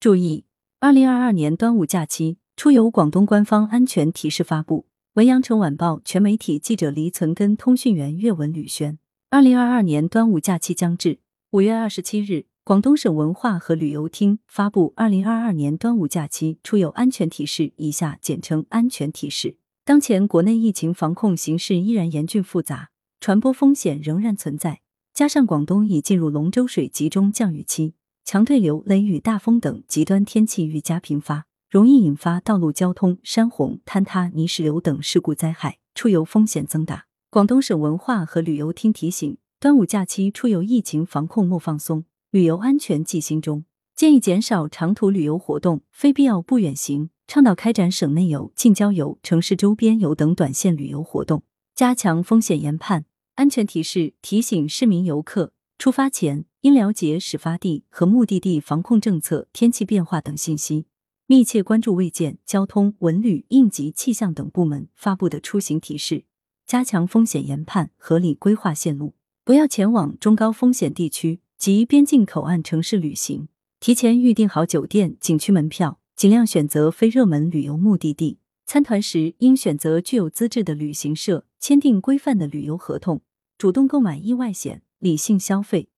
注意，二零二二年端午假期出游广东官方安全提示发布。文阳城晚报全媒体记者黎存根，通讯员岳文吕轩。二零二二年端午假期将至，五月二十七日，广东省文化和旅游厅发布二零二二年端午假期出游安全提示（以下简称安全提示）。当前国内疫情防控形势依然严峻复杂，传播风险仍然存在，加上广东已进入龙舟水集中降雨期。强对流、雷雨、大风等极端天气愈加频发，容易引发道路交通、山洪、坍塌、泥石流等事故灾害，出游风险增大。广东省文化和旅游厅提醒：端午假期出游疫情防控莫放松，旅游安全记心中，建议减少长途旅游活动，非必要不远行，倡导开展省内游、近郊游、城市周边游等短线旅游活动，加强风险研判。安全提示提醒市民游客出发前。应了解始发地和目的地防控政策、天气变化等信息，密切关注卫健、交通、文旅、应急气象等部门发布的出行提示，加强风险研判，合理规划线路。不要前往中高风险地区及边境口岸城市旅行。提前预订好酒店、景区门票，尽量选择非热门旅游目的地。参团时应选择具有资质的旅行社，签订规范的旅游合同，主动购买意外险，理性消费。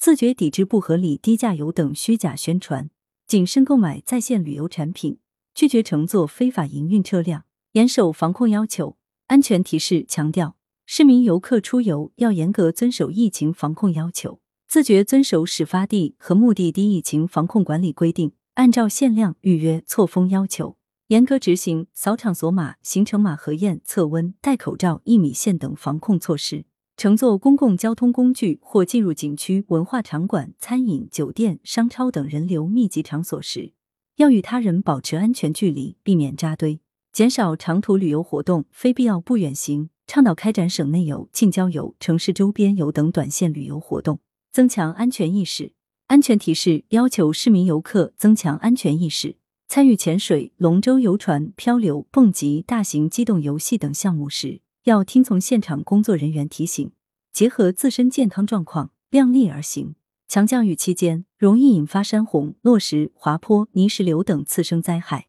自觉抵制不合理低价游等虚假宣传，谨慎购买在线旅游产品，拒绝乘坐非法营运车辆，严守防控要求。安全提示强调，市民游客出游要严格遵守疫情防控要求，自觉遵守始发地和目的地疫情防控管理规定，按照限量预约错峰要求，严格执行扫场所码、行程码核验、测温、戴口罩、一米线等防控措施。乘坐公共交通工具或进入景区、文化场馆、餐饮、酒店、商超等人流密集场所时，要与他人保持安全距离，避免扎堆，减少长途旅游活动，非必要不远行。倡导开展省内游、近郊游、城市周边游等短线旅游活动，增强安全意识。安全提示要求市民游客增强安全意识，参与潜水、龙舟、游船、漂流、蹦极、大型机动游戏等项目时。要听从现场工作人员提醒，结合自身健康状况量力而行。强降雨期间容易引发山洪、落石、滑坡、泥石流等次生灾害。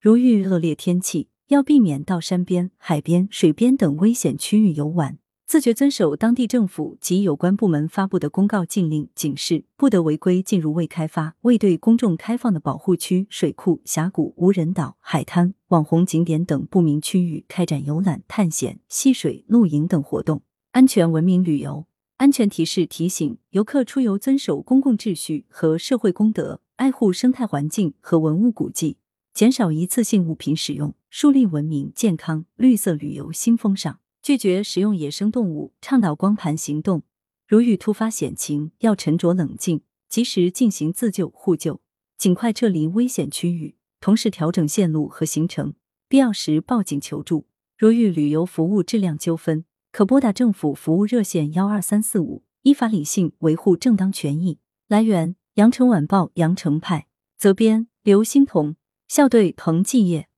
如遇恶劣天气，要避免到山边、海边、水边等危险区域游玩。自觉遵守当地政府及有关部门发布的公告、禁令、警示，不得违规进入未开发、未对公众开放的保护区、水库、峡谷、无人岛、海滩、网红景点等不明区域开展游览、探险、戏水、露营等活动。安全文明旅游安全提示提醒游客出游遵守公共秩序和社会公德，爱护生态环境和文物古迹，减少一次性物品使用，树立文明、健康、绿色旅游新风尚。拒绝食用野生动物，倡导光盘行动。如遇突发险情，要沉着冷静，及时进行自救互救，尽快撤离危险区域，同时调整线路和行程，必要时报警求助。如遇旅游服务质量纠纷，可拨打政府服务热线幺二三四五，依法理性维护正当权益。来源：羊城晚报羊城派，责编：刘欣彤，校对：彭继业。